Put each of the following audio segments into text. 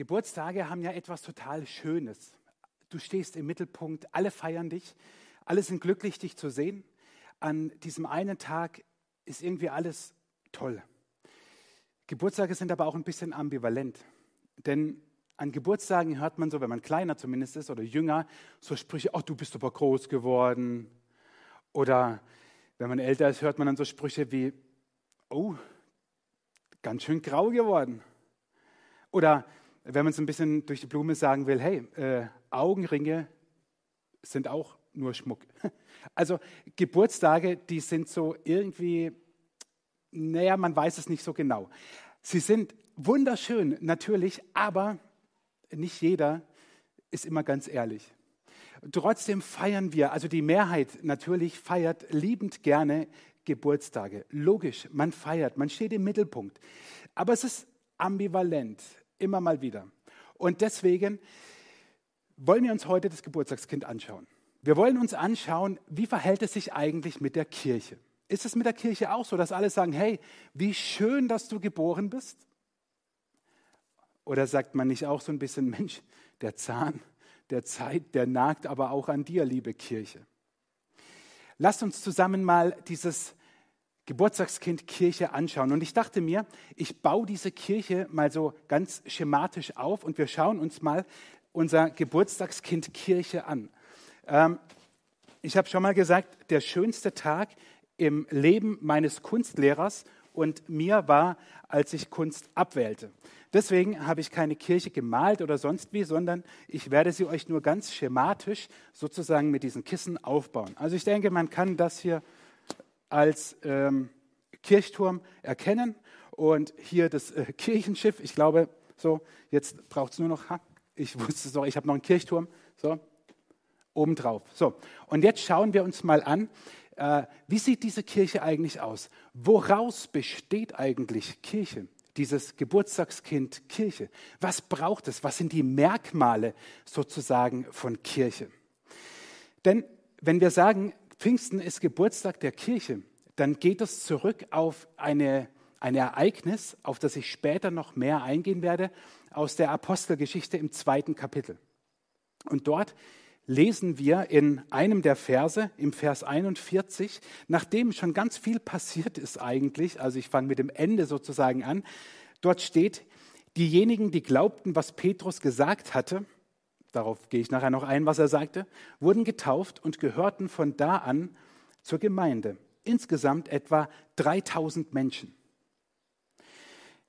Geburtstage haben ja etwas total Schönes. Du stehst im Mittelpunkt, alle feiern dich, alle sind glücklich, dich zu sehen. An diesem einen Tag ist irgendwie alles toll. Geburtstage sind aber auch ein bisschen ambivalent. Denn an Geburtstagen hört man so, wenn man kleiner zumindest ist oder jünger, so Sprüche, oh, du bist aber groß geworden. Oder wenn man älter ist, hört man dann so Sprüche wie, oh, ganz schön grau geworden. Oder wenn man es ein bisschen durch die Blume sagen will, hey, äh, Augenringe sind auch nur Schmuck. Also Geburtstage, die sind so irgendwie, naja, man weiß es nicht so genau. Sie sind wunderschön, natürlich, aber nicht jeder ist immer ganz ehrlich. Trotzdem feiern wir, also die Mehrheit natürlich feiert liebend gerne Geburtstage. Logisch, man feiert, man steht im Mittelpunkt. Aber es ist ambivalent, immer mal wieder. Und deswegen wollen wir uns heute das Geburtstagskind anschauen. Wir wollen uns anschauen, wie verhält es sich eigentlich mit der Kirche. Ist es mit der Kirche auch so, dass alle sagen, hey, wie schön, dass du geboren bist? Oder sagt man nicht auch so ein bisschen, Mensch, der Zahn der Zeit, der nagt aber auch an dir, liebe Kirche. Lasst uns zusammen mal dieses Geburtstagskind Kirche anschauen. Und ich dachte mir, ich baue diese Kirche mal so ganz schematisch auf und wir schauen uns mal unser Geburtstagskind Kirche an. Ähm, ich habe schon mal gesagt, der schönste Tag im Leben meines Kunstlehrers und mir war, als ich Kunst abwählte. Deswegen habe ich keine Kirche gemalt oder sonst wie, sondern ich werde sie euch nur ganz schematisch sozusagen mit diesen Kissen aufbauen. Also ich denke, man kann das hier als ähm, Kirchturm erkennen und hier das äh, Kirchenschiff. Ich glaube, so jetzt braucht es nur noch. Ha, ich wusste es ich habe noch einen Kirchturm. So obendrauf. So und jetzt schauen wir uns mal an, äh, wie sieht diese Kirche eigentlich aus? Woraus besteht eigentlich Kirche? dieses Geburtstagskind Kirche. Was braucht es? Was sind die Merkmale sozusagen von Kirche? Denn wenn wir sagen, Pfingsten ist Geburtstag der Kirche, dann geht es zurück auf eine, ein Ereignis, auf das ich später noch mehr eingehen werde, aus der Apostelgeschichte im zweiten Kapitel. Und dort lesen wir in einem der Verse, im Vers 41, nachdem schon ganz viel passiert ist eigentlich, also ich fange mit dem Ende sozusagen an, dort steht, diejenigen, die glaubten, was Petrus gesagt hatte, darauf gehe ich nachher noch ein, was er sagte, wurden getauft und gehörten von da an zur Gemeinde. Insgesamt etwa 3000 Menschen.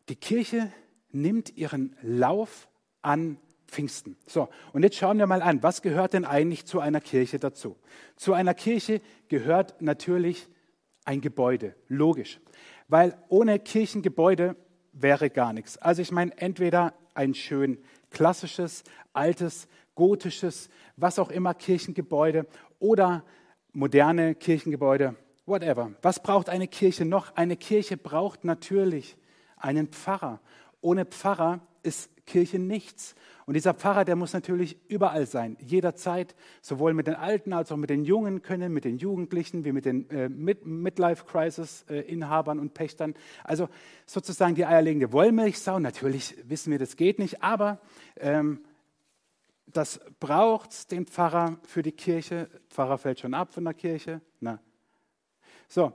Die Kirche nimmt ihren Lauf an Pfingsten. So, und jetzt schauen wir mal an, was gehört denn eigentlich zu einer Kirche dazu? Zu einer Kirche gehört natürlich ein Gebäude, logisch. Weil ohne Kirchengebäude wäre gar nichts. Also ich meine, entweder ein schön klassisches, altes, gotisches, was auch immer Kirchengebäude oder moderne Kirchengebäude, whatever. Was braucht eine Kirche noch? Eine Kirche braucht natürlich einen Pfarrer. Ohne Pfarrer ist Kirche nichts. Und dieser Pfarrer, der muss natürlich überall sein, jederzeit, sowohl mit den Alten als auch mit den Jungen können, mit den Jugendlichen, wie mit den äh, Midlife-Crisis-Inhabern und Pächtern. Also sozusagen die eierlegende Wollmilchsau. Natürlich wissen wir, das geht nicht, aber ähm, das braucht den Pfarrer für die Kirche. Pfarrer fällt schon ab von der Kirche. Na. So,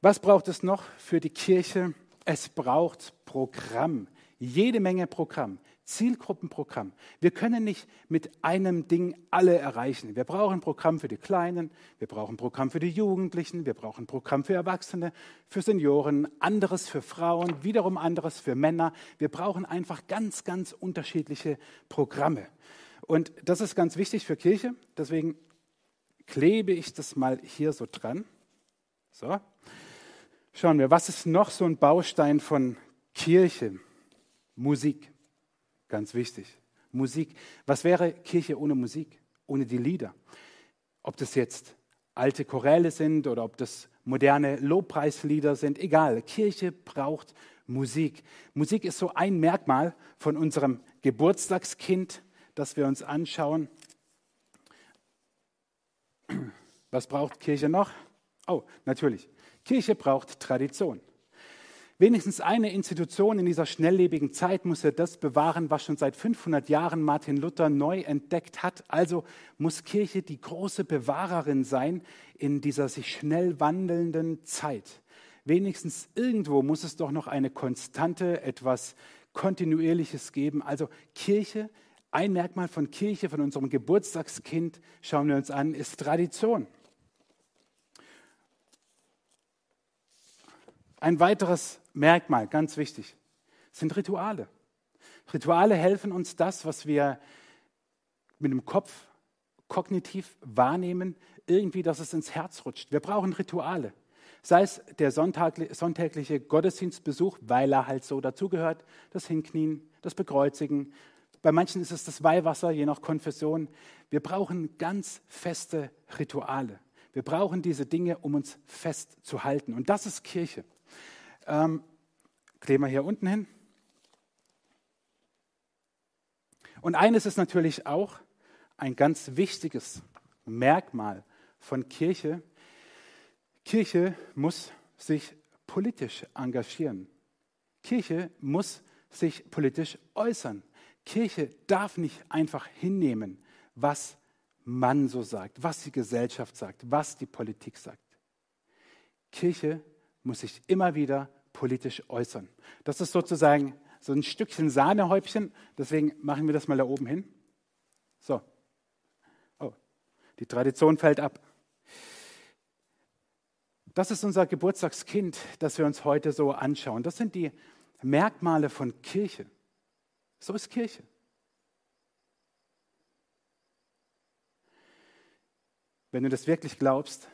was braucht es noch für die Kirche? Es braucht Programm, jede Menge Programm. Zielgruppenprogramm. Wir können nicht mit einem Ding alle erreichen. Wir brauchen Programm für die Kleinen, wir brauchen Programm für die Jugendlichen, wir brauchen Programm für Erwachsene, für Senioren, anderes für Frauen, wiederum anderes für Männer. Wir brauchen einfach ganz, ganz unterschiedliche Programme. Und das ist ganz wichtig für Kirche. Deswegen klebe ich das mal hier so dran. So. Schauen wir, was ist noch so ein Baustein von Kirche? Musik. Ganz wichtig. Musik. Was wäre Kirche ohne Musik? Ohne die Lieder? Ob das jetzt alte Choräle sind oder ob das moderne Lobpreislieder sind, egal. Kirche braucht Musik. Musik ist so ein Merkmal von unserem Geburtstagskind, das wir uns anschauen. Was braucht Kirche noch? Oh, natürlich. Kirche braucht Tradition. Wenigstens eine Institution in dieser schnelllebigen Zeit muss ja das bewahren, was schon seit 500 Jahren Martin Luther neu entdeckt hat. Also muss Kirche die große Bewahrerin sein in dieser sich schnell wandelnden Zeit. Wenigstens irgendwo muss es doch noch eine konstante, etwas Kontinuierliches geben. Also Kirche, ein Merkmal von Kirche, von unserem Geburtstagskind, schauen wir uns an, ist Tradition. Ein weiteres Merkmal, ganz wichtig, sind Rituale. Rituale helfen uns das, was wir mit dem Kopf kognitiv wahrnehmen, irgendwie, dass es ins Herz rutscht. Wir brauchen Rituale. Sei es der sonntägliche Gottesdienstbesuch, weil er halt so dazugehört, das Hinknien, das Bekreuzigen. Bei manchen ist es das Weihwasser, je nach Konfession. Wir brauchen ganz feste Rituale. Wir brauchen diese Dinge, um uns festzuhalten. Und das ist Kirche. Ähm, kleben wir hier unten hin. Und eines ist natürlich auch ein ganz wichtiges Merkmal von Kirche. Kirche muss sich politisch engagieren. Kirche muss sich politisch äußern. Kirche darf nicht einfach hinnehmen, was man so sagt, was die Gesellschaft sagt, was die Politik sagt. Kirche muss sich immer wieder politisch äußern. Das ist sozusagen so ein Stückchen Sahnehäubchen, deswegen machen wir das mal da oben hin. So. Oh, die Tradition fällt ab. Das ist unser Geburtstagskind, das wir uns heute so anschauen. Das sind die Merkmale von Kirche. So ist Kirche. Wenn du das wirklich glaubst,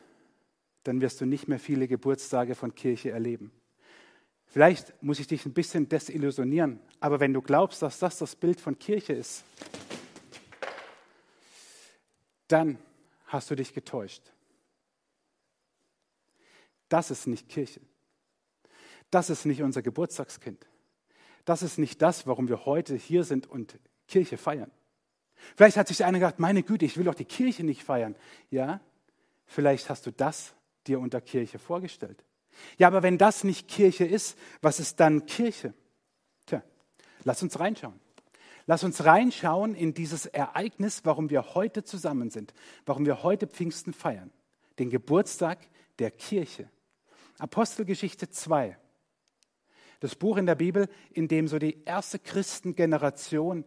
dann wirst du nicht mehr viele Geburtstage von Kirche erleben. Vielleicht muss ich dich ein bisschen desillusionieren, aber wenn du glaubst, dass das das Bild von Kirche ist, dann hast du dich getäuscht. Das ist nicht Kirche. Das ist nicht unser Geburtstagskind. Das ist nicht das, warum wir heute hier sind und Kirche feiern. Vielleicht hat sich einer gedacht, meine Güte, ich will doch die Kirche nicht feiern. Ja, vielleicht hast du das dir unter Kirche vorgestellt. Ja, aber wenn das nicht Kirche ist, was ist dann Kirche? Tja, lass uns reinschauen. Lass uns reinschauen in dieses Ereignis, warum wir heute zusammen sind, warum wir heute Pfingsten feiern, den Geburtstag der Kirche. Apostelgeschichte 2, das Buch in der Bibel, in dem so die erste Christengeneration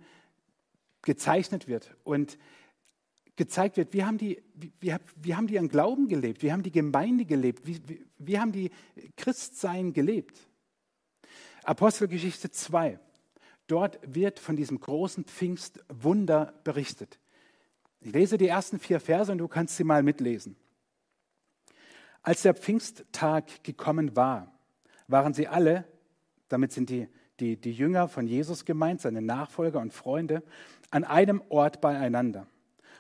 gezeichnet wird und gezeigt wird, wie haben die, wie, wie haben die ihren Glauben gelebt, wie haben die Gemeinde gelebt, wie, wie, wie haben die Christsein gelebt. Apostelgeschichte 2, dort wird von diesem großen Pfingstwunder berichtet. Ich lese die ersten vier Verse und du kannst sie mal mitlesen. Als der Pfingsttag gekommen war, waren sie alle, damit sind die, die, die Jünger von Jesus gemeint, seine Nachfolger und Freunde, an einem Ort beieinander.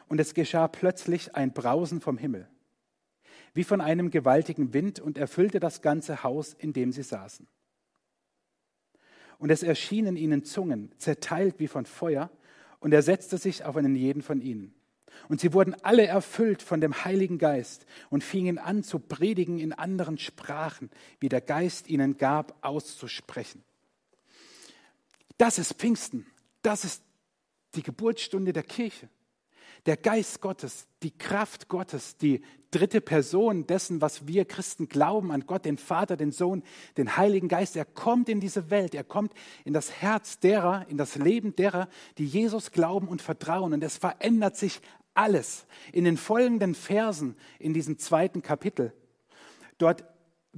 Und es geschah plötzlich ein Brausen vom Himmel, wie von einem gewaltigen Wind, und erfüllte das ganze Haus, in dem sie saßen. Und es erschienen ihnen Zungen, zerteilt wie von Feuer, und er setzte sich auf einen jeden von ihnen. Und sie wurden alle erfüllt von dem Heiligen Geist und fingen an zu predigen in anderen Sprachen, wie der Geist ihnen gab, auszusprechen. Das ist Pfingsten. Das ist die Geburtsstunde der Kirche. Der Geist Gottes, die Kraft Gottes, die dritte Person dessen, was wir Christen glauben an Gott, den Vater, den Sohn, den Heiligen Geist, er kommt in diese Welt, er kommt in das Herz derer, in das Leben derer, die Jesus glauben und vertrauen. Und es verändert sich alles. In den folgenden Versen in diesem zweiten Kapitel, dort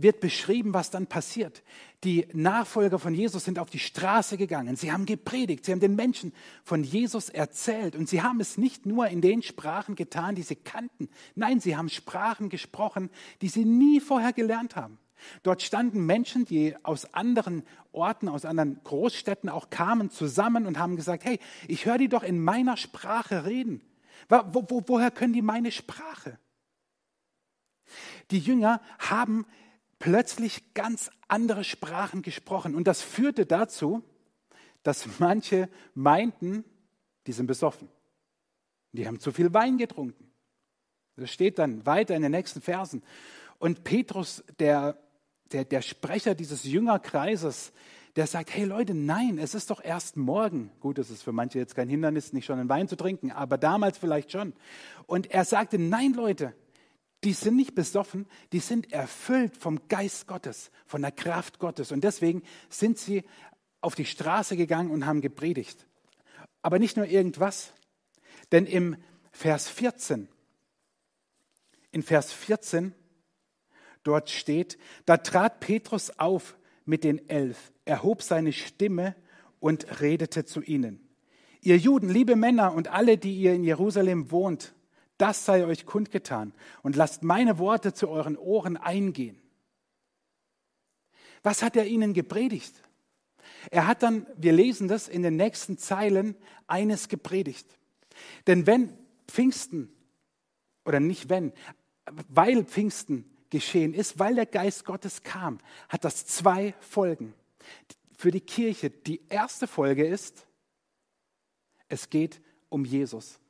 wird beschrieben, was dann passiert. Die Nachfolger von Jesus sind auf die Straße gegangen. Sie haben gepredigt. Sie haben den Menschen von Jesus erzählt. Und sie haben es nicht nur in den Sprachen getan, die sie kannten. Nein, sie haben Sprachen gesprochen, die sie nie vorher gelernt haben. Dort standen Menschen, die aus anderen Orten, aus anderen Großstädten auch kamen, zusammen und haben gesagt, hey, ich höre die doch in meiner Sprache reden. Wo, wo, woher können die meine Sprache? Die Jünger haben plötzlich ganz andere Sprachen gesprochen. Und das führte dazu, dass manche meinten, die sind besoffen. Die haben zu viel Wein getrunken. Das steht dann weiter in den nächsten Versen. Und Petrus, der der, der Sprecher dieses Jüngerkreises, der sagt, hey Leute, nein, es ist doch erst morgen. Gut, es ist für manche jetzt kein Hindernis, nicht schon einen Wein zu trinken, aber damals vielleicht schon. Und er sagte, nein Leute, die sind nicht besoffen, die sind erfüllt vom Geist Gottes, von der Kraft Gottes. Und deswegen sind sie auf die Straße gegangen und haben gepredigt. Aber nicht nur irgendwas, denn im Vers 14, in Vers 14, dort steht, da trat Petrus auf mit den Elf, erhob seine Stimme und redete zu ihnen. Ihr Juden, liebe Männer und alle, die ihr in Jerusalem wohnt, das sei euch kundgetan und lasst meine Worte zu euren Ohren eingehen. Was hat er ihnen gepredigt? Er hat dann, wir lesen das in den nächsten Zeilen, eines gepredigt. Denn wenn Pfingsten, oder nicht wenn, weil Pfingsten geschehen ist, weil der Geist Gottes kam, hat das zwei Folgen. Für die Kirche, die erste Folge ist, es geht um Jesus.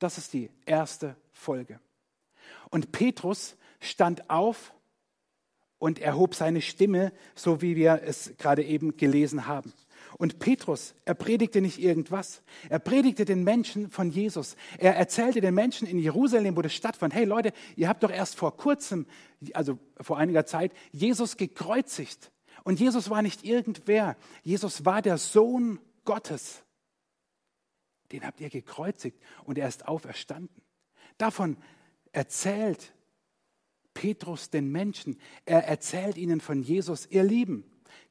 Das ist die erste Folge. Und Petrus stand auf und erhob seine Stimme, so wie wir es gerade eben gelesen haben. Und Petrus, er predigte nicht irgendwas. Er predigte den Menschen von Jesus. Er erzählte den Menschen in Jerusalem, wo das stattfand, hey Leute, ihr habt doch erst vor kurzem, also vor einiger Zeit, Jesus gekreuzigt. Und Jesus war nicht irgendwer. Jesus war der Sohn Gottes. Den habt ihr gekreuzigt und er ist auferstanden. Davon erzählt Petrus den Menschen. Er erzählt ihnen von Jesus, ihr Lieben.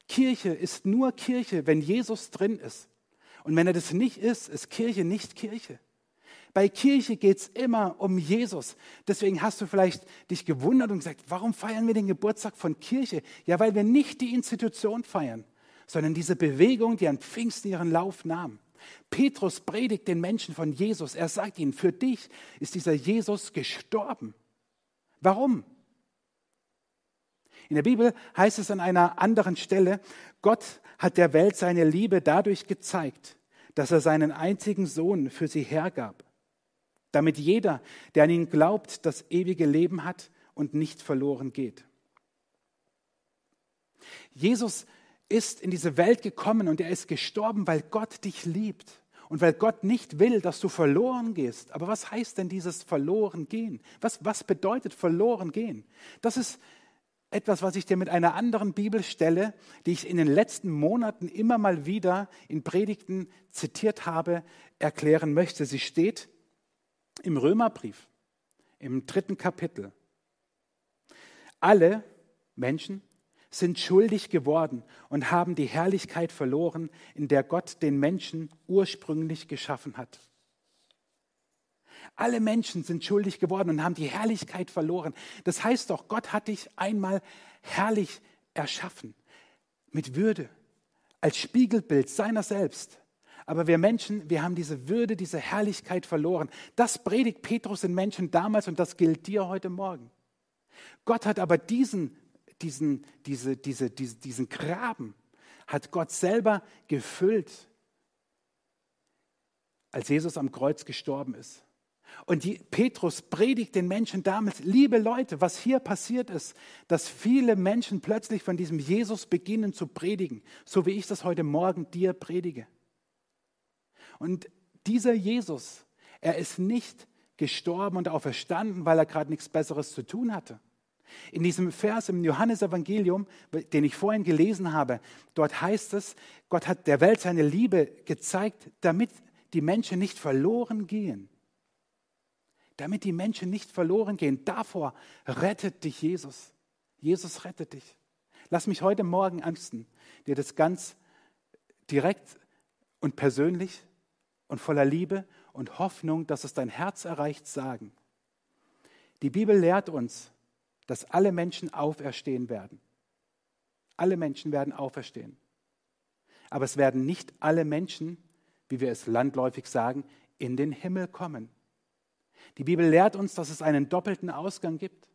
Kirche ist nur Kirche, wenn Jesus drin ist. Und wenn er das nicht ist, ist Kirche nicht Kirche. Bei Kirche geht es immer um Jesus. Deswegen hast du vielleicht dich gewundert und gesagt, warum feiern wir den Geburtstag von Kirche? Ja, weil wir nicht die Institution feiern, sondern diese Bewegung, die an Pfingsten ihren Lauf nahm. Petrus predigt den Menschen von Jesus. Er sagt ihnen, für dich ist dieser Jesus gestorben. Warum? In der Bibel heißt es an einer anderen Stelle, Gott hat der Welt seine Liebe dadurch gezeigt, dass er seinen einzigen Sohn für sie hergab, damit jeder, der an ihn glaubt, das ewige Leben hat und nicht verloren geht. Jesus ist in diese Welt gekommen und er ist gestorben, weil Gott dich liebt und weil Gott nicht will, dass du verloren gehst. Aber was heißt denn dieses verloren gehen? Was, was bedeutet verloren gehen? Das ist etwas, was ich dir mit einer anderen Bibelstelle, die ich in den letzten Monaten immer mal wieder in Predigten zitiert habe, erklären möchte. Sie steht im Römerbrief, im dritten Kapitel. Alle Menschen sind schuldig geworden und haben die Herrlichkeit verloren, in der Gott den Menschen ursprünglich geschaffen hat. Alle Menschen sind schuldig geworden und haben die Herrlichkeit verloren. Das heißt doch, Gott hat dich einmal herrlich erschaffen, mit Würde, als Spiegelbild seiner selbst. Aber wir Menschen, wir haben diese Würde, diese Herrlichkeit verloren. Das predigt Petrus den Menschen damals und das gilt dir heute Morgen. Gott hat aber diesen, diesen, diese, diese, diese, diesen Graben, hat Gott selber gefüllt, als Jesus am Kreuz gestorben ist. Und die, Petrus predigt den Menschen damals, liebe Leute, was hier passiert ist, dass viele Menschen plötzlich von diesem Jesus beginnen zu predigen, so wie ich das heute Morgen dir predige. Und dieser Jesus, er ist nicht gestorben und auferstanden, weil er gerade nichts Besseres zu tun hatte. In diesem Vers im Johannesevangelium, den ich vorhin gelesen habe, dort heißt es, Gott hat der Welt seine Liebe gezeigt, damit die Menschen nicht verloren gehen, damit die Menschen nicht verloren gehen. Davor rettet dich Jesus. Jesus rettet dich. Lass mich heute Morgen ernsten, dir das ganz direkt und persönlich und voller Liebe und Hoffnung, dass es dein Herz erreicht, sagen. Die Bibel lehrt uns, dass alle Menschen auferstehen werden. Alle Menschen werden auferstehen. Aber es werden nicht alle Menschen, wie wir es landläufig sagen, in den Himmel kommen. Die Bibel lehrt uns, dass es einen doppelten Ausgang gibt.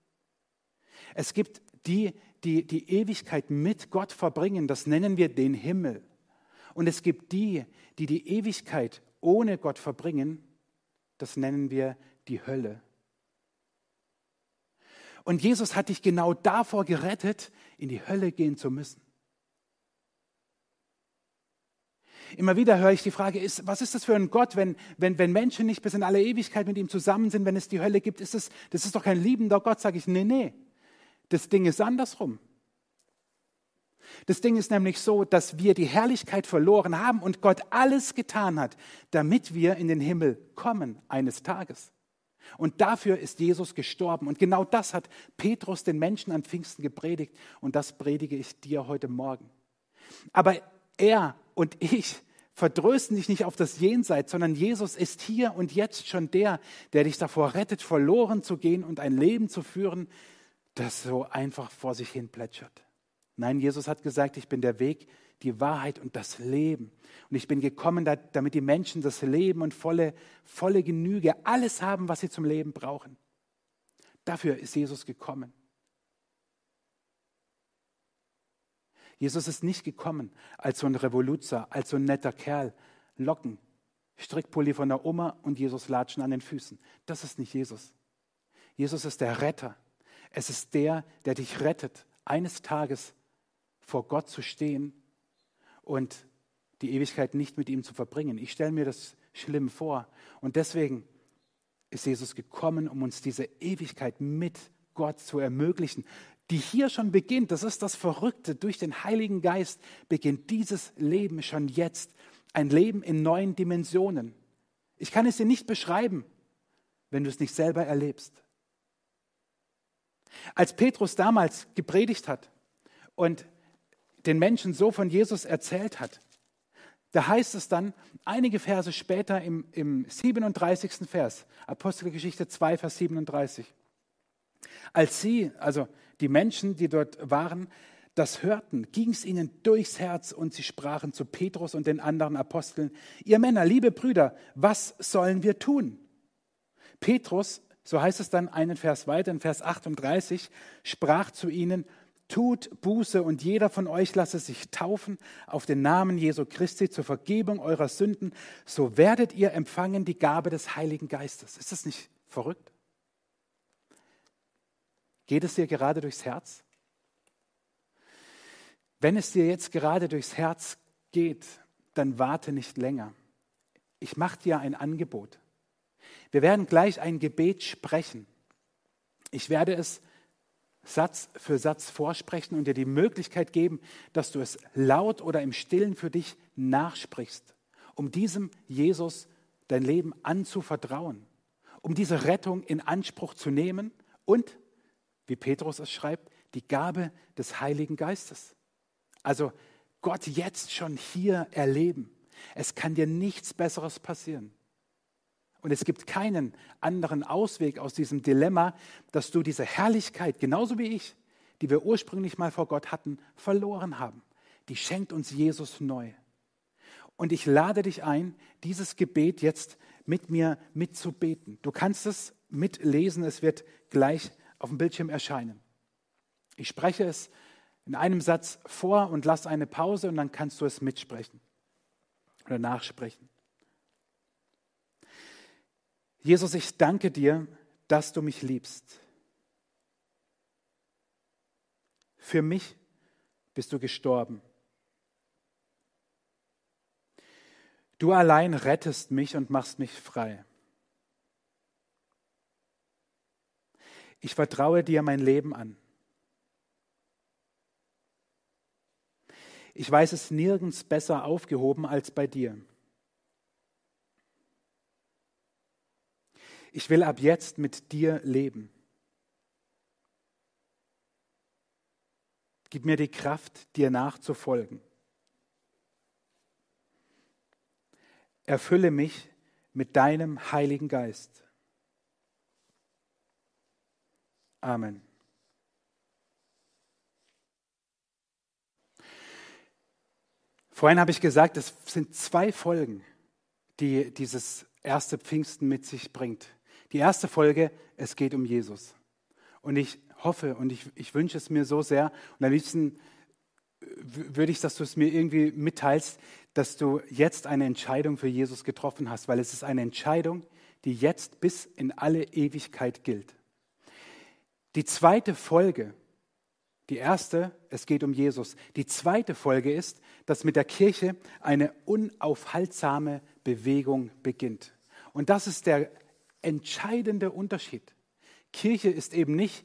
Es gibt die, die die Ewigkeit mit Gott verbringen, das nennen wir den Himmel. Und es gibt die, die die Ewigkeit ohne Gott verbringen, das nennen wir die Hölle. Und Jesus hat dich genau davor gerettet, in die Hölle gehen zu müssen. Immer wieder höre ich die Frage, ist, was ist das für ein Gott, wenn, wenn, wenn Menschen nicht bis in alle Ewigkeit mit ihm zusammen sind, wenn es die Hölle gibt? Ist das, das ist doch kein liebender Gott, sage ich, nee, nee. Das Ding ist andersrum. Das Ding ist nämlich so, dass wir die Herrlichkeit verloren haben und Gott alles getan hat, damit wir in den Himmel kommen eines Tages. Und dafür ist Jesus gestorben. Und genau das hat Petrus den Menschen an Pfingsten gepredigt. Und das predige ich dir heute Morgen. Aber er und ich verdrösten dich nicht auf das Jenseits, sondern Jesus ist hier und jetzt schon der, der dich davor rettet, verloren zu gehen und ein Leben zu führen, das so einfach vor sich hin plätschert. Nein, Jesus hat gesagt, ich bin der Weg, die Wahrheit und das Leben. Und ich bin gekommen, damit die Menschen das Leben und volle, volle Genüge, alles haben, was sie zum Leben brauchen. Dafür ist Jesus gekommen. Jesus ist nicht gekommen als so ein Revoluzer, als so ein netter Kerl. Locken, Strickpulli von der Oma und Jesus latschen an den Füßen. Das ist nicht Jesus. Jesus ist der Retter. Es ist der, der dich rettet, eines Tages vor Gott zu stehen und die Ewigkeit nicht mit ihm zu verbringen. Ich stelle mir das schlimm vor. Und deswegen ist Jesus gekommen, um uns diese Ewigkeit mit Gott zu ermöglichen, die hier schon beginnt. Das ist das Verrückte. Durch den Heiligen Geist beginnt dieses Leben schon jetzt. Ein Leben in neuen Dimensionen. Ich kann es dir nicht beschreiben, wenn du es nicht selber erlebst. Als Petrus damals gepredigt hat und den Menschen so von Jesus erzählt hat, da heißt es dann einige Verse später im, im 37. Vers, Apostelgeschichte 2, Vers 37. Als sie, also die Menschen, die dort waren, das hörten, ging es ihnen durchs Herz und sie sprachen zu Petrus und den anderen Aposteln, ihr Männer, liebe Brüder, was sollen wir tun? Petrus, so heißt es dann einen Vers weiter, in Vers 38, sprach zu ihnen, tut Buße und jeder von euch lasse sich taufen auf den Namen Jesu Christi zur Vergebung eurer Sünden, so werdet ihr empfangen die Gabe des Heiligen Geistes. Ist das nicht verrückt? Geht es dir gerade durchs Herz? Wenn es dir jetzt gerade durchs Herz geht, dann warte nicht länger. Ich mache dir ein Angebot. Wir werden gleich ein Gebet sprechen. Ich werde es Satz für Satz vorsprechen und dir die Möglichkeit geben, dass du es laut oder im Stillen für dich nachsprichst, um diesem Jesus dein Leben anzuvertrauen, um diese Rettung in Anspruch zu nehmen und wie Petrus es schreibt, die Gabe des Heiligen Geistes. Also Gott jetzt schon hier erleben. Es kann dir nichts Besseres passieren. Und es gibt keinen anderen Ausweg aus diesem Dilemma, dass du diese Herrlichkeit, genauso wie ich, die wir ursprünglich mal vor Gott hatten, verloren haben. Die schenkt uns Jesus neu. Und ich lade dich ein, dieses Gebet jetzt mit mir mitzubeten. Du kannst es mitlesen, es wird gleich auf dem Bildschirm erscheinen. Ich spreche es in einem Satz vor und lasse eine Pause und dann kannst du es mitsprechen oder nachsprechen. Jesus, ich danke dir, dass du mich liebst. Für mich bist du gestorben. Du allein rettest mich und machst mich frei. Ich vertraue dir mein Leben an. Ich weiß es nirgends besser aufgehoben als bei dir. Ich will ab jetzt mit dir leben. Gib mir die Kraft, dir nachzufolgen. Erfülle mich mit deinem Heiligen Geist. Amen. Vorhin habe ich gesagt, es sind zwei Folgen, die dieses erste Pfingsten mit sich bringt. Die erste Folge, es geht um Jesus. Und ich hoffe und ich, ich wünsche es mir so sehr, und am liebsten würde ich, dass du es mir irgendwie mitteilst, dass du jetzt eine Entscheidung für Jesus getroffen hast, weil es ist eine Entscheidung, die jetzt bis in alle Ewigkeit gilt. Die zweite Folge Die erste, es geht um Jesus. Die zweite Folge ist, dass mit der Kirche eine unaufhaltsame Bewegung beginnt. Und das ist der entscheidende Unterschied. Kirche ist eben nicht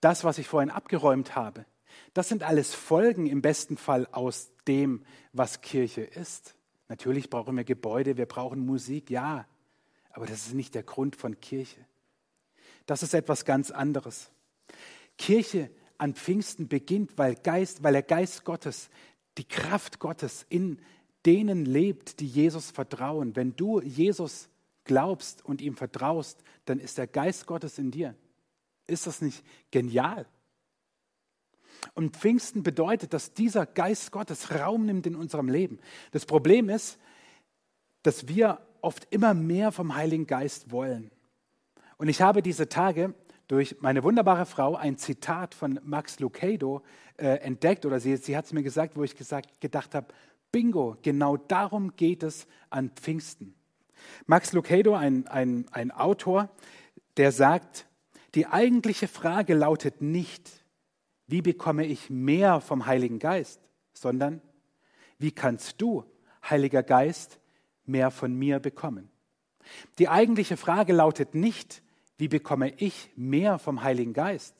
das, was ich vorhin abgeräumt habe. Das sind alles Folgen im besten Fall aus dem, was Kirche ist. Natürlich brauchen wir Gebäude, wir brauchen Musik, ja, aber das ist nicht der Grund von Kirche. Das ist etwas ganz anderes. Kirche an Pfingsten beginnt, weil, Geist, weil der Geist Gottes, die Kraft Gottes in denen lebt, die Jesus vertrauen. Wenn du Jesus glaubst und ihm vertraust, dann ist der Geist Gottes in dir. Ist das nicht genial? Und Pfingsten bedeutet, dass dieser Geist Gottes Raum nimmt in unserem Leben. Das Problem ist, dass wir oft immer mehr vom Heiligen Geist wollen. Und ich habe diese Tage durch meine wunderbare Frau ein Zitat von Max Lucado äh, entdeckt, oder sie, sie hat es mir gesagt, wo ich gesagt, gedacht habe, bingo, genau darum geht es an Pfingsten. Max Lucado, ein, ein, ein Autor, der sagt, die eigentliche Frage lautet nicht, wie bekomme ich mehr vom Heiligen Geist, sondern wie kannst du, Heiliger Geist, mehr von mir bekommen? Die eigentliche Frage lautet nicht, wie bekomme ich mehr vom Heiligen Geist,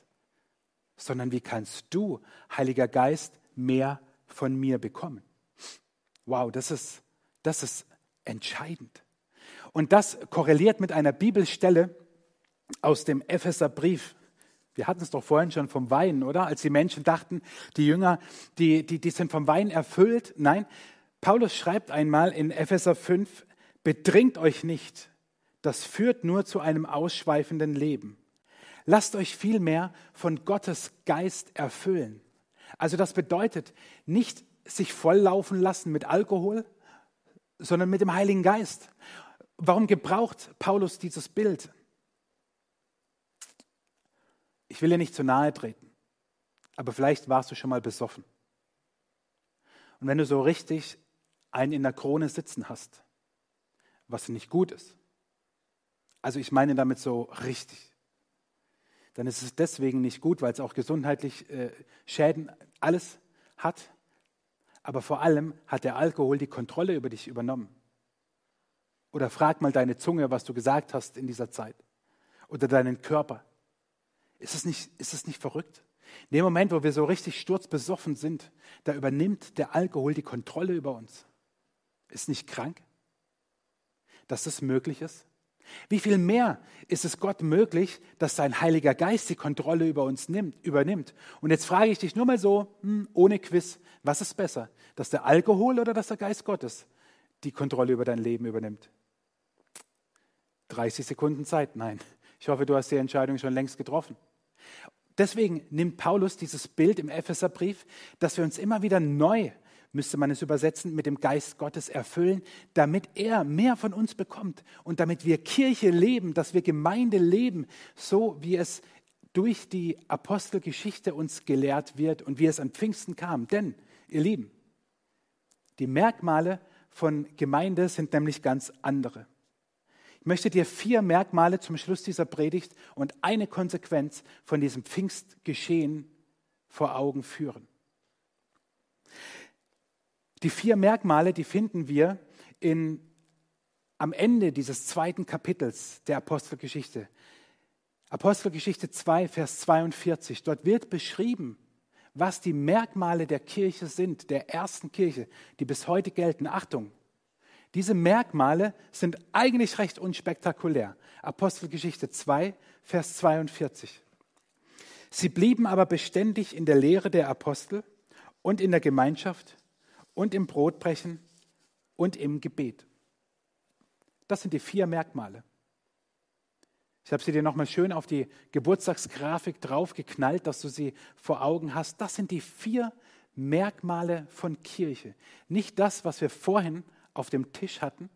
sondern wie kannst du, Heiliger Geist, mehr von mir bekommen? Wow, das ist, das ist entscheidend. Und das korreliert mit einer Bibelstelle aus dem Epheserbrief. Wir hatten es doch vorhin schon vom Wein, oder? Als die Menschen dachten, die Jünger, die, die, die sind vom Wein erfüllt. Nein, Paulus schreibt einmal in Epheser 5, bedringt euch nicht, das führt nur zu einem ausschweifenden Leben. Lasst euch vielmehr von Gottes Geist erfüllen. Also das bedeutet nicht sich volllaufen lassen mit Alkohol, sondern mit dem Heiligen Geist. Warum gebraucht Paulus dieses Bild? Ich will dir nicht zu nahe treten, aber vielleicht warst du schon mal besoffen. Und wenn du so richtig einen in der Krone sitzen hast, was nicht gut ist, also ich meine damit so richtig, dann ist es deswegen nicht gut, weil es auch gesundheitlich äh, Schäden alles hat, aber vor allem hat der Alkohol die Kontrolle über dich übernommen. Oder frag mal deine Zunge, was du gesagt hast in dieser Zeit. Oder deinen Körper. Ist es nicht, ist es nicht verrückt? In dem Moment, wo wir so richtig sturzbesoffen sind, da übernimmt der Alkohol die Kontrolle über uns. Ist nicht krank, dass das möglich ist? Wie viel mehr ist es Gott möglich, dass sein Heiliger Geist die Kontrolle über uns nimmt, übernimmt? Und jetzt frage ich dich nur mal so, hm, ohne Quiz, was ist besser, dass der Alkohol oder dass der Geist Gottes die Kontrolle über dein Leben übernimmt? 30 Sekunden Zeit, nein. Ich hoffe, du hast die Entscheidung schon längst getroffen. Deswegen nimmt Paulus dieses Bild im Epheserbrief, dass wir uns immer wieder neu, müsste man es übersetzen, mit dem Geist Gottes erfüllen, damit er mehr von uns bekommt und damit wir Kirche leben, dass wir Gemeinde leben, so wie es durch die Apostelgeschichte uns gelehrt wird und wie es an Pfingsten kam. Denn, ihr Lieben, die Merkmale von Gemeinde sind nämlich ganz andere. Ich möchte dir vier Merkmale zum Schluss dieser Predigt und eine Konsequenz von diesem Pfingstgeschehen vor Augen führen. Die vier Merkmale, die finden wir in, am Ende dieses zweiten Kapitels der Apostelgeschichte. Apostelgeschichte 2, Vers 42. Dort wird beschrieben, was die Merkmale der Kirche sind, der ersten Kirche, die bis heute gelten. Achtung, diese Merkmale sind eigentlich recht unspektakulär. Apostelgeschichte 2, Vers 42. Sie blieben aber beständig in der Lehre der Apostel und in der Gemeinschaft und im Brotbrechen und im Gebet. Das sind die vier Merkmale. Ich habe sie dir nochmal schön auf die Geburtstagsgrafik draufgeknallt, dass du sie vor Augen hast. Das sind die vier Merkmale von Kirche. Nicht das, was wir vorhin auf dem Tisch hatten,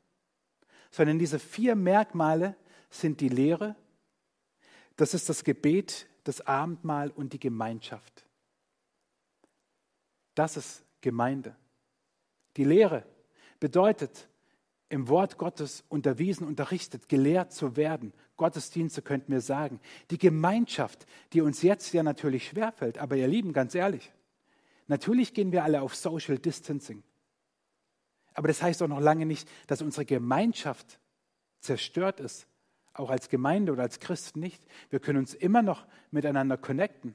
sondern diese vier Merkmale sind die Lehre, das ist das Gebet, das Abendmahl und die Gemeinschaft. Das ist Gemeinde. Die Lehre bedeutet, im Wort Gottes unterwiesen, unterrichtet, gelehrt zu werden. Gottesdienste könnten wir sagen. Die Gemeinschaft, die uns jetzt ja natürlich schwerfällt, aber ihr Lieben, ganz ehrlich, natürlich gehen wir alle auf Social Distancing. Aber das heißt auch noch lange nicht, dass unsere Gemeinschaft zerstört ist, auch als Gemeinde oder als Christen nicht. Wir können uns immer noch miteinander connecten.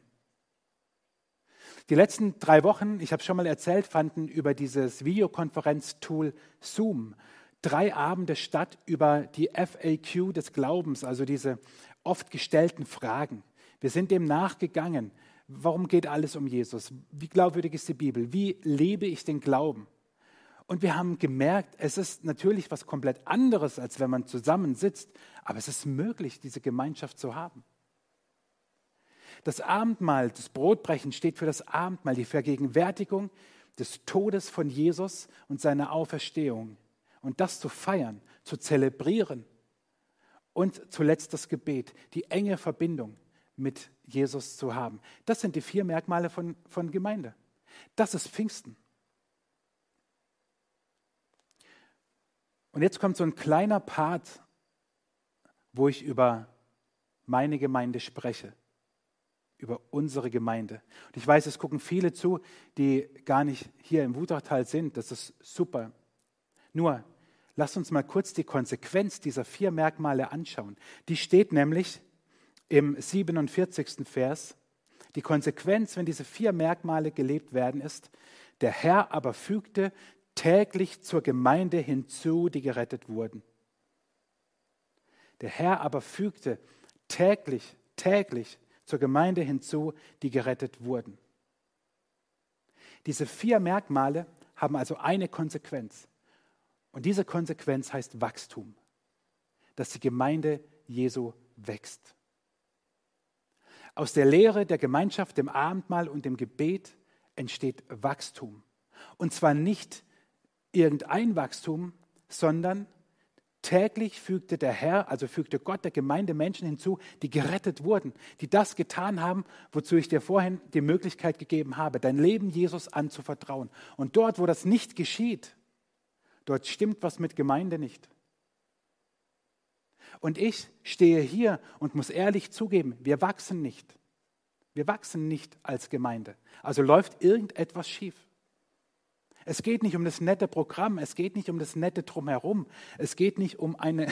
Die letzten drei Wochen, ich habe schon mal erzählt, fanden über dieses Videokonferenztool Zoom drei Abende statt über die FAQ des Glaubens, also diese oft gestellten Fragen. Wir sind dem nachgegangen. Warum geht alles um Jesus? Wie glaubwürdig ist die Bibel? Wie lebe ich den Glauben? Und wir haben gemerkt, es ist natürlich was komplett anderes, als wenn man zusammensitzt, aber es ist möglich, diese Gemeinschaft zu haben. Das Abendmahl, das Brotbrechen steht für das Abendmahl, die Vergegenwärtigung des Todes von Jesus und seiner Auferstehung. Und das zu feiern, zu zelebrieren. Und zuletzt das Gebet, die enge Verbindung mit Jesus zu haben. Das sind die vier Merkmale von, von Gemeinde. Das ist Pfingsten. Und jetzt kommt so ein kleiner Part, wo ich über meine Gemeinde spreche, über unsere Gemeinde. Und ich weiß, es gucken viele zu, die gar nicht hier im Wutachtal sind. Das ist super. Nur, lass uns mal kurz die Konsequenz dieser vier Merkmale anschauen. Die steht nämlich im 47. Vers. Die Konsequenz, wenn diese vier Merkmale gelebt werden, ist, der Herr aber fügte täglich zur Gemeinde hinzu, die gerettet wurden. Der Herr aber fügte täglich, täglich zur Gemeinde hinzu, die gerettet wurden. Diese vier Merkmale haben also eine Konsequenz. Und diese Konsequenz heißt Wachstum, dass die Gemeinde Jesu wächst. Aus der Lehre der Gemeinschaft, dem Abendmahl und dem Gebet entsteht Wachstum. Und zwar nicht irgendein Wachstum, sondern täglich fügte der Herr, also fügte Gott der Gemeinde Menschen hinzu, die gerettet wurden, die das getan haben, wozu ich dir vorhin die Möglichkeit gegeben habe, dein Leben Jesus anzuvertrauen. Und dort, wo das nicht geschieht, dort stimmt was mit Gemeinde nicht. Und ich stehe hier und muss ehrlich zugeben, wir wachsen nicht. Wir wachsen nicht als Gemeinde. Also läuft irgendetwas schief. Es geht nicht um das nette Programm, es geht nicht um das nette Drumherum, es geht nicht um eine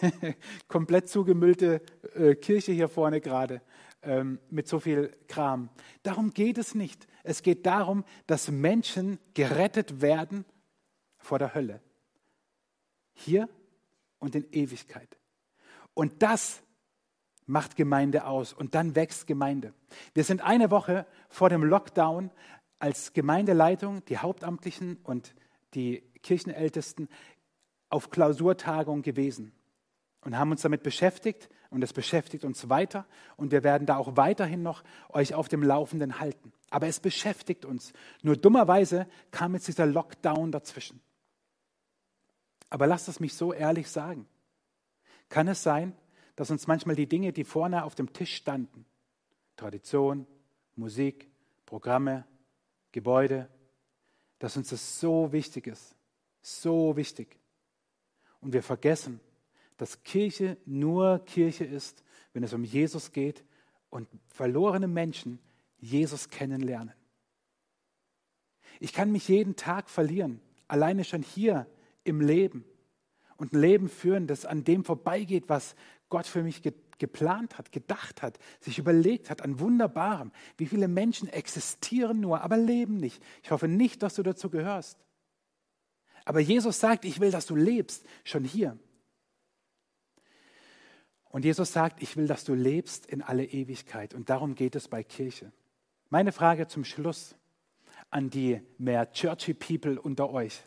komplett zugemüllte äh, Kirche hier vorne gerade ähm, mit so viel Kram. Darum geht es nicht. Es geht darum, dass Menschen gerettet werden vor der Hölle. Hier und in Ewigkeit. Und das macht Gemeinde aus und dann wächst Gemeinde. Wir sind eine Woche vor dem Lockdown als Gemeindeleitung, die Hauptamtlichen und die Kirchenältesten auf Klausurtagung gewesen und haben uns damit beschäftigt und es beschäftigt uns weiter und wir werden da auch weiterhin noch euch auf dem Laufenden halten. Aber es beschäftigt uns. Nur dummerweise kam jetzt dieser Lockdown dazwischen. Aber lasst es mich so ehrlich sagen. Kann es sein, dass uns manchmal die Dinge, die vorne auf dem Tisch standen, Tradition, Musik, Programme, Gebäude, dass uns das so wichtig ist, so wichtig. Und wir vergessen, dass Kirche nur Kirche ist, wenn es um Jesus geht und verlorene Menschen Jesus kennenlernen. Ich kann mich jeden Tag verlieren, alleine schon hier im Leben und ein Leben führen, das an dem vorbeigeht, was Gott für mich geplant hat, gedacht hat, sich überlegt hat an Wunderbarem. Wie viele Menschen existieren nur, aber leben nicht. Ich hoffe nicht, dass du dazu gehörst. Aber Jesus sagt, ich will, dass du lebst, schon hier. Und Jesus sagt, ich will, dass du lebst in alle Ewigkeit. Und darum geht es bei Kirche. Meine Frage zum Schluss an die mehr churchy People unter euch,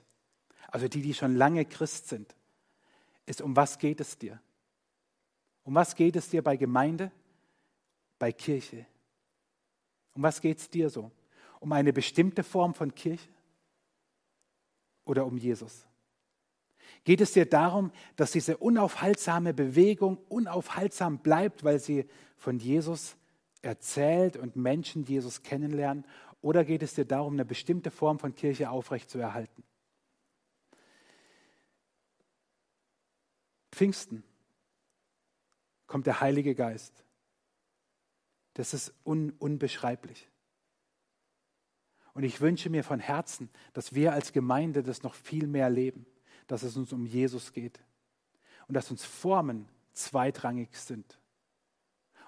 also die, die schon lange Christ sind, ist, um was geht es dir? Um was geht es dir bei Gemeinde, bei Kirche? Um was geht es dir so? Um eine bestimmte Form von Kirche oder um Jesus? Geht es dir darum, dass diese unaufhaltsame Bewegung unaufhaltsam bleibt, weil sie von Jesus erzählt und Menschen Jesus kennenlernen? Oder geht es dir darum, eine bestimmte Form von Kirche aufrechtzuerhalten? Pfingsten kommt der Heilige Geist. Das ist un unbeschreiblich. Und ich wünsche mir von Herzen, dass wir als Gemeinde das noch viel mehr leben, dass es uns um Jesus geht und dass uns Formen zweitrangig sind.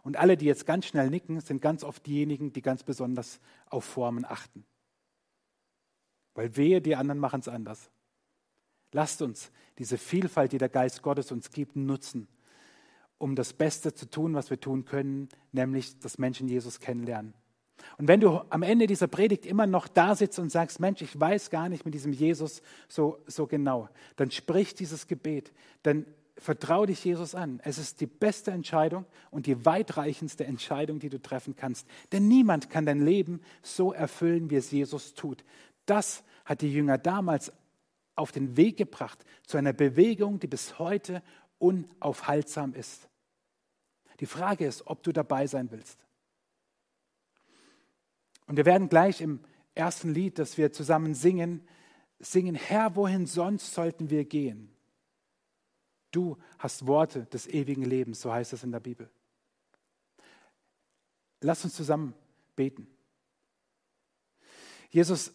Und alle, die jetzt ganz schnell nicken, sind ganz oft diejenigen, die ganz besonders auf Formen achten. Weil wehe, die anderen machen es anders. Lasst uns diese Vielfalt, die der Geist Gottes uns gibt, nutzen, um das Beste zu tun, was wir tun können, nämlich dass Menschen Jesus kennenlernen. Und wenn du am Ende dieser Predigt immer noch da sitzt und sagst, Mensch, ich weiß gar nicht mit diesem Jesus so, so genau, dann sprich dieses Gebet, dann vertraue dich Jesus an. Es ist die beste Entscheidung und die weitreichendste Entscheidung, die du treffen kannst. Denn niemand kann dein Leben so erfüllen, wie es Jesus tut. Das hat die Jünger damals auf den Weg gebracht zu einer Bewegung, die bis heute unaufhaltsam ist. Die Frage ist, ob du dabei sein willst. Und wir werden gleich im ersten Lied, das wir zusammen singen, singen, Herr, wohin sonst sollten wir gehen? Du hast Worte des ewigen Lebens, so heißt es in der Bibel. Lass uns zusammen beten. Jesus,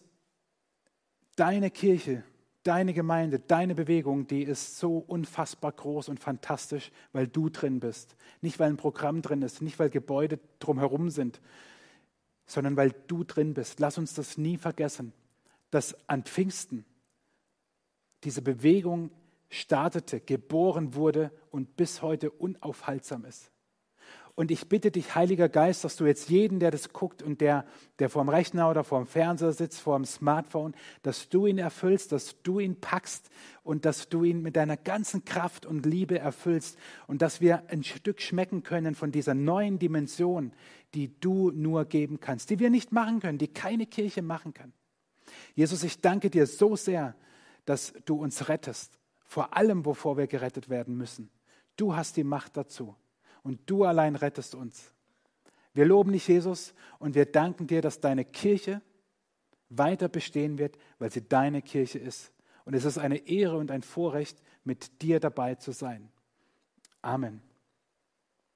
deine Kirche, deine Gemeinde, deine Bewegung, die ist so unfassbar groß und fantastisch, weil du drin bist. Nicht, weil ein Programm drin ist, nicht, weil Gebäude drumherum sind, sondern weil du drin bist. Lass uns das nie vergessen, dass an Pfingsten diese Bewegung startete, geboren wurde und bis heute unaufhaltsam ist. Und ich bitte dich, Heiliger Geist, dass du jetzt jeden, der das guckt und der, der vorm Rechner oder vorm Fernseher sitzt, vorm Smartphone, dass du ihn erfüllst, dass du ihn packst und dass du ihn mit deiner ganzen Kraft und Liebe erfüllst und dass wir ein Stück schmecken können von dieser neuen Dimension, die du nur geben kannst, die wir nicht machen können, die keine Kirche machen kann. Jesus, ich danke dir so sehr, dass du uns rettest, vor allem, wovor wir gerettet werden müssen. Du hast die Macht dazu und du allein rettest uns. Wir loben dich, Jesus, und wir danken dir, dass deine Kirche weiter bestehen wird, weil sie deine Kirche ist. Und es ist eine Ehre und ein Vorrecht, mit dir dabei zu sein. Amen.